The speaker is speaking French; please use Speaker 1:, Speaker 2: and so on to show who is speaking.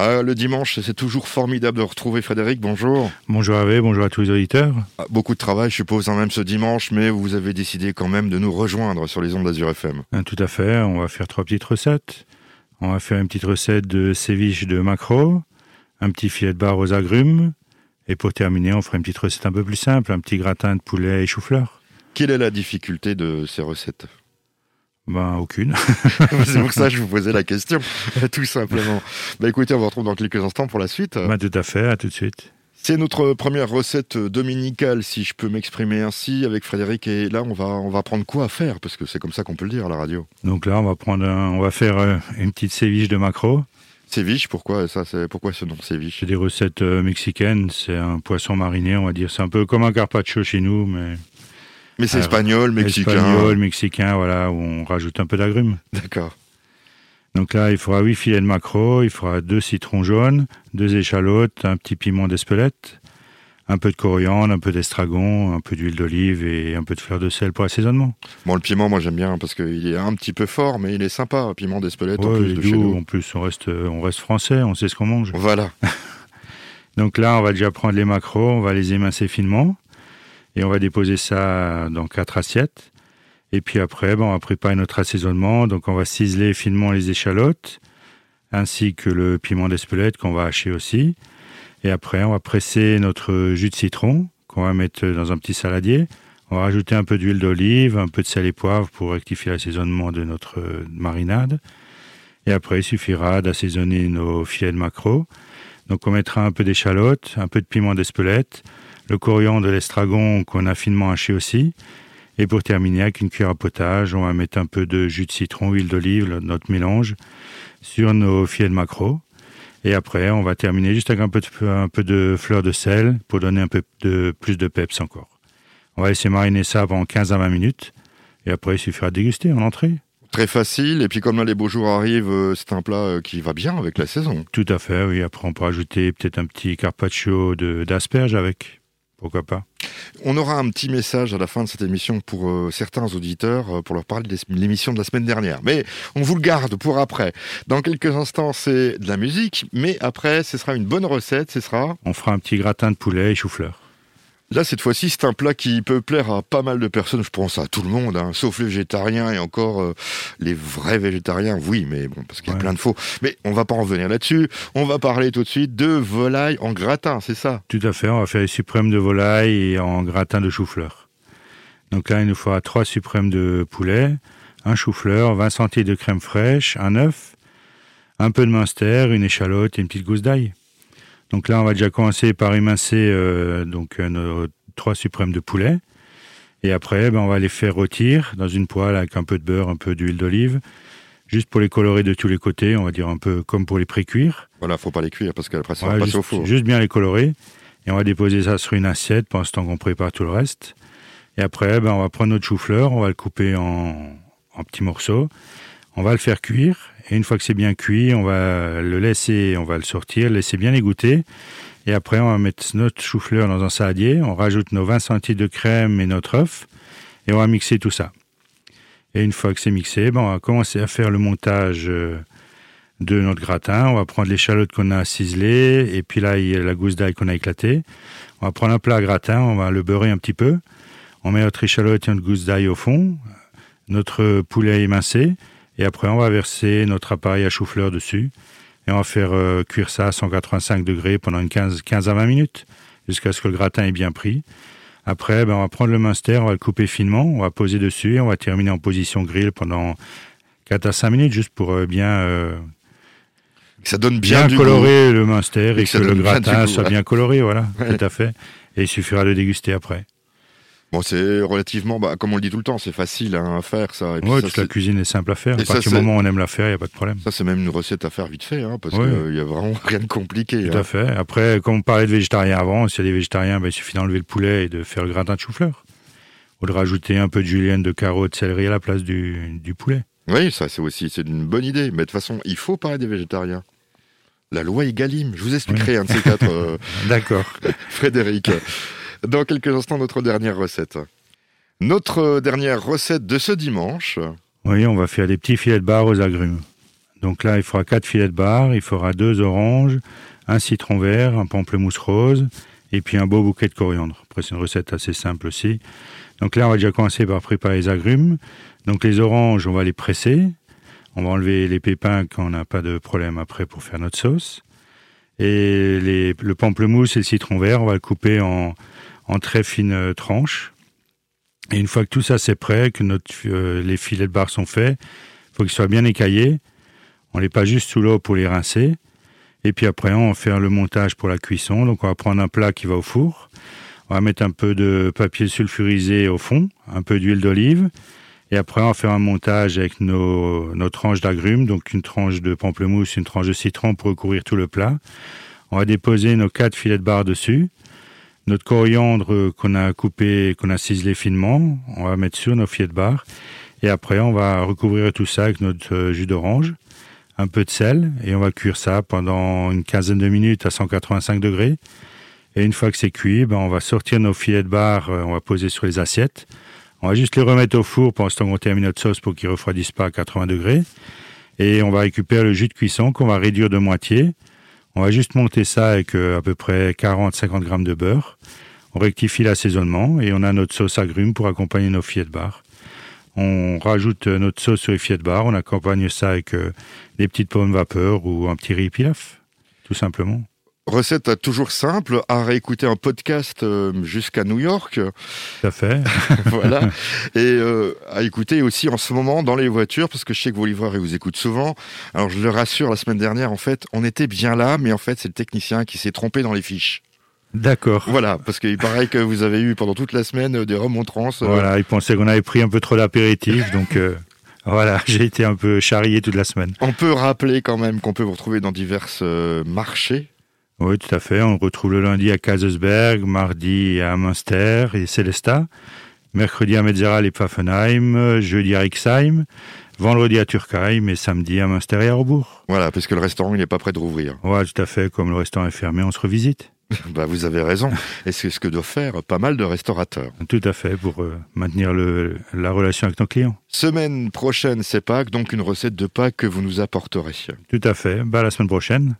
Speaker 1: Ah, le dimanche, c'est toujours formidable de retrouver Frédéric. Bonjour.
Speaker 2: Bonjour Hervé, bonjour à tous les auditeurs.
Speaker 1: Ah, beaucoup de travail, je suppose, en même ce dimanche, mais vous avez décidé quand même de nous rejoindre sur les ondes d'Azur FM.
Speaker 2: Ah, tout à fait, on va faire trois petites recettes. On va faire une petite recette de séviche de maquereau, un petit filet de bar aux agrumes, et pour terminer, on fera une petite recette un peu plus simple, un petit gratin de poulet et chou-fleur.
Speaker 1: Quelle est la difficulté de ces recettes?
Speaker 2: Ben, aucune.
Speaker 1: c'est pour ça que je vous posais la question, tout simplement. Bah, écoutez, on vous retrouve dans quelques instants pour la suite.
Speaker 2: Ben, tout à fait, à tout de suite.
Speaker 1: C'est notre première recette dominicale, si je peux m'exprimer ainsi, avec Frédéric. Et là, on va, on va prendre quoi à faire Parce que c'est comme ça qu'on peut le dire à la radio.
Speaker 2: Donc là, on va prendre, on va faire euh, une petite séviche de maquereau.
Speaker 1: Séviche, pourquoi ça c'est pourquoi ce nom séviche?
Speaker 2: C'est des recettes euh, mexicaines. C'est un poisson mariné, on va dire. C'est un peu comme un carpaccio chez nous, mais
Speaker 1: mais c'est espagnol, mexicain.
Speaker 2: Espagnol, mexicain, voilà, où on rajoute un peu d'agrumes.
Speaker 1: D'accord.
Speaker 2: Donc là, il faudra 8 filets de maquereau, il faudra deux citrons jaunes, deux échalotes, un petit piment d'espelette, un peu de coriandre, un peu d'estragon, un peu d'huile d'olive et un peu de fleur de sel pour assaisonnement.
Speaker 1: Bon, le piment, moi j'aime bien parce qu'il est un petit peu fort, mais il est sympa, piment d'espelette en plus de
Speaker 2: chez nous. En plus, on reste, on reste français, on sait ce qu'on mange.
Speaker 1: Voilà.
Speaker 2: Donc là, on va déjà prendre les maquereaux, on va les émincer finement. Et on va déposer ça dans quatre assiettes. Et puis après, on va préparer notre assaisonnement. Donc on va ciseler finement les échalotes, ainsi que le piment d'Espelette qu'on va hacher aussi. Et après, on va presser notre jus de citron qu'on va mettre dans un petit saladier. On va rajouter un peu d'huile d'olive, un peu de sel et poivre pour rectifier l'assaisonnement de notre marinade. Et après, il suffira d'assaisonner nos filets de maquereau. Donc on mettra un peu d'échalote, un peu de piment d'Espelette, le coriandre de l'estragon qu'on a finement haché aussi. Et pour terminer, avec une cuillère à potage, on va mettre un peu de jus de citron, huile d'olive, notre mélange, sur nos filets de maquereau. Et après, on va terminer juste avec un peu de, un peu de fleur de sel pour donner un peu de, plus de peps encore. On va laisser mariner ça pendant 15 à 20 minutes. Et après, il suffira de déguster en entrée.
Speaker 1: Très facile. Et puis, comme là, les beaux jours arrivent, euh, c'est un plat euh, qui va bien avec la saison.
Speaker 2: Tout à fait, oui. Après, on peut ajouter peut-être un petit carpaccio d'asperges avec. Pourquoi pas?
Speaker 1: On aura un petit message à la fin de cette émission pour euh, certains auditeurs euh, pour leur parler de l'émission de la semaine dernière. Mais on vous le garde pour après. Dans quelques instants, c'est de la musique, mais après, ce sera une bonne recette. Ce sera.
Speaker 2: On fera un petit gratin de poulet et chou-fleur.
Speaker 1: Là, cette fois-ci, c'est un plat qui peut plaire à pas mal de personnes. Je pense à tout le monde, hein, sauf les végétariens et encore euh, les vrais végétariens. Oui, mais bon, parce qu'il y a plein de faux. Mais on va pas en revenir là-dessus. On va parler tout de suite de volaille en gratin, c'est ça?
Speaker 2: Tout à fait. On va faire les suprêmes de volaille en gratin de chou-fleur. Donc là, il nous faudra trois suprêmes de poulet, un chou-fleur, 20 centilitres de crème fraîche, un œuf, un peu de minster, une échalote et une petite gousse d'ail. Donc là, on va déjà commencer par émincer euh, donc euh, nos trois suprêmes de poulet. Et après, ben, on va les faire rôtir dans une poêle avec un peu de beurre, un peu d'huile d'olive, juste pour les colorer de tous les côtés, on va dire un peu comme pour les pré-cuire.
Speaker 1: Voilà, faut pas les cuire parce qu'après ça va passer
Speaker 2: au
Speaker 1: four.
Speaker 2: Juste bien les colorer. Et on va déposer ça sur une assiette pendant ce temps qu'on prépare tout le reste. Et après, ben, on va prendre notre chou-fleur, on va le couper en, en petits morceaux. On va le faire cuire et une fois que c'est bien cuit, on va le laisser, on va le sortir, laisser bien égoutter. Et après, on va mettre notre chou-fleur dans un saladier. On rajoute nos 20 centilitres de crème et notre œuf. Et on va mixer tout ça. Et une fois que c'est mixé, ben, on va commencer à faire le montage euh, de notre gratin. On va prendre l'échalote qu'on a ciselée. Et puis là, la gousse d'ail qu'on a éclatée. On va prendre un plat gratin. On va le beurrer un petit peu. On met notre échalote et notre gousse d'ail au fond. Notre poulet émincé. Et après, on va verser notre appareil à chou-fleur dessus. Et on va faire euh, cuire ça à 185 degrés pendant une 15, 15 à 20 minutes, jusqu'à ce que le gratin ait bien pris. Après, ben, on va prendre le minster, on va le couper finement, on va poser dessus et on va terminer en position grill pendant 4 à 5 minutes, juste pour euh, bien... Euh,
Speaker 1: ça donne bien,
Speaker 2: colorer le minster et, que, le gratin soit bien coloré, voilà, tout à fait. Et il suffira de déguster après.
Speaker 1: Bon, c'est relativement, bah, comme on le dit tout le temps, c'est facile hein, à faire ça.
Speaker 2: Oui, toute la cuisine est simple à faire. à partir du moment où on aime la faire, il n'y a pas de problème.
Speaker 1: Ça, c'est même une recette à faire vite fait, hein, parce qu'il n'y a vraiment rien de compliqué.
Speaker 2: Tout
Speaker 1: à
Speaker 2: hein. fait. Après, comme on parlait de végétariens avant, s'il y a des végétariens, bah, il suffit d'enlever le poulet et de faire le gratin de chou-fleur. Ou de rajouter un peu de julienne, de carottes, de céleri à la place du, du poulet.
Speaker 1: Oui, ça, c'est aussi c'est une bonne idée. Mais de toute façon, il faut parler des végétariens. La loi Egalim, je vous expliquerai un de ces quatre. Euh,
Speaker 2: D'accord.
Speaker 1: Frédéric. Dans quelques instants, notre dernière recette. Notre dernière recette de ce dimanche.
Speaker 2: Oui, on va faire des petits filets de bar aux agrumes. Donc là, il fera quatre filets de bar, il fera deux oranges, un citron vert, un pamplemousse rose, et puis un beau bouquet de coriandre. Après, c'est une recette assez simple aussi. Donc là, on va déjà commencer par préparer les agrumes. Donc les oranges, on va les presser. On va enlever les pépins quand on n'a pas de problème après pour faire notre sauce. Et les, le pamplemousse et le citron vert, on va le couper en, très fines tranches. Et une fois que tout ça c'est prêt, que euh, les filets de bar sont faits, il faut qu'ils soient bien écaillés. On les passe juste sous l'eau pour les rincer. Et puis après, on va faire le montage pour la cuisson. Donc on va prendre un plat qui va au four. On va mettre un peu de papier sulfurisé au fond, un peu d'huile d'olive. Et après, on faire un montage avec nos, nos tranches d'agrumes, donc une tranche de pamplemousse, une tranche de citron pour recouvrir tout le plat. On va déposer nos quatre filets de bar dessus. Notre coriandre qu'on a coupé, qu'on a ciselé finement, on va mettre sur nos filets de bar. Et après, on va recouvrir tout ça avec notre euh, jus d'orange, un peu de sel, et on va cuire ça pendant une quinzaine de minutes à 185 degrés. Et une fois que c'est cuit, ben, on va sortir nos filets de bar, euh, on va poser sur les assiettes. On va juste les remettre au four pendant qu'on termine notre sauce pour qu'ils refroidissent pas à 80 degrés. Et on va récupérer le jus de cuisson qu'on va réduire de moitié. On va juste monter ça avec euh, à peu près 40-50 grammes de beurre. On rectifie l'assaisonnement et on a notre sauce agrumes pour accompagner nos filets de bar. On rajoute euh, notre sauce sur les de bar, on accompagne ça avec euh, des petites pommes vapeur ou un petit riz pilaf, tout simplement.
Speaker 1: Recette toujours simple, à réécouter un podcast euh, jusqu'à New York.
Speaker 2: Tout à fait.
Speaker 1: voilà. Et euh, à écouter aussi en ce moment dans les voitures, parce que je sais que vos livreurs ils vous écoutent souvent. Alors je le rassure, la semaine dernière, en fait, on était bien là, mais en fait, c'est le technicien qui s'est trompé dans les fiches.
Speaker 2: D'accord.
Speaker 1: Voilà, parce qu'il paraît que vous avez eu pendant toute la semaine euh, des remontrances.
Speaker 2: Voilà, il pensait qu'on avait pris un peu trop d'apéritif, donc voilà, j'ai été un peu charrié toute la semaine.
Speaker 1: On peut rappeler quand même qu'on peut vous retrouver dans divers marchés
Speaker 2: oui, tout à fait. On retrouve le lundi à Kazelsberg, mardi à Münster et Célestat, mercredi à Metzeral et Pfaffenheim, jeudi à Rixheim, vendredi à Turkheim et samedi à Münster et à.
Speaker 1: Voilà, parce que le restaurant, il n'est pas prêt de rouvrir.
Speaker 2: Oui, tout à fait. Comme le restaurant est fermé, on se revisite.
Speaker 1: bah, vous avez raison. Et c'est ce que doivent faire pas mal de restaurateurs.
Speaker 2: Tout à fait, pour euh, maintenir le, la relation avec nos clients.
Speaker 1: Semaine prochaine, c'est Pâques, donc une recette de Pâques que vous nous apporterez.
Speaker 2: Tout à fait. Bah, la semaine prochaine.